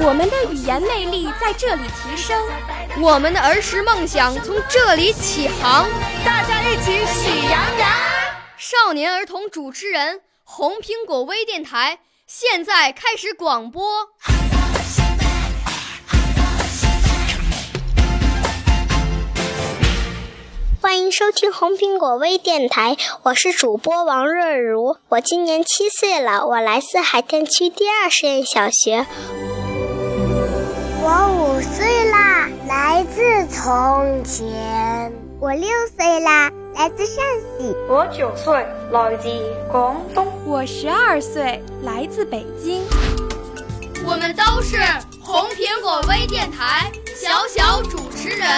我们的语言魅力在这里提升，我们的儿时梦想从这里起航。大家一起喜羊羊。少年儿童主持人，红苹果微电台。现在开始广播，欢迎收听红苹果微电台，我是主播王若如，我今年七岁了，我来自海淀区第二实验小学。我五岁啦，来自从前。我六岁啦。来自陕西，我九岁，来自广东；我十二岁，来自北京。我们都是红苹果微电台小小主持人。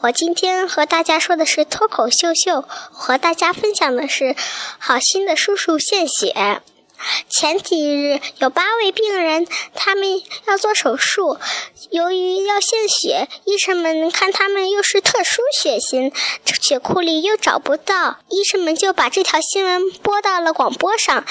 我今天和大家说的是脱口秀秀，和大家分享的是好心的叔叔献血。前几日有八位病人，他们要做手术，由于要献血，医生们看他们又是特殊血型，血库里又找不到，医生们就把这条新闻播到了广播上。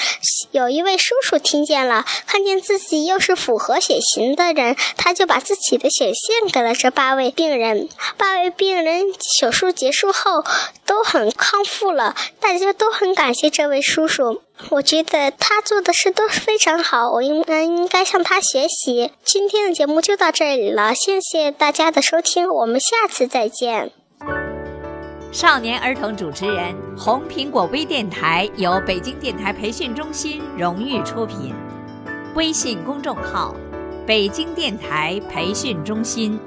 有一位叔叔听见了，看见自己又是符合血型的人，他就把自己的血献给了这八位病人。八位病人手术结束后都很康复了，大家都很感谢这位叔叔。我觉得他做的事都非常好，我应该应该向他学习。今天的节目就到这里了，谢谢大家的收听，我们下次再见。少年儿童主持人，红苹果微电台由北京电台培训中心荣誉出品，微信公众号：北京电台培训中心。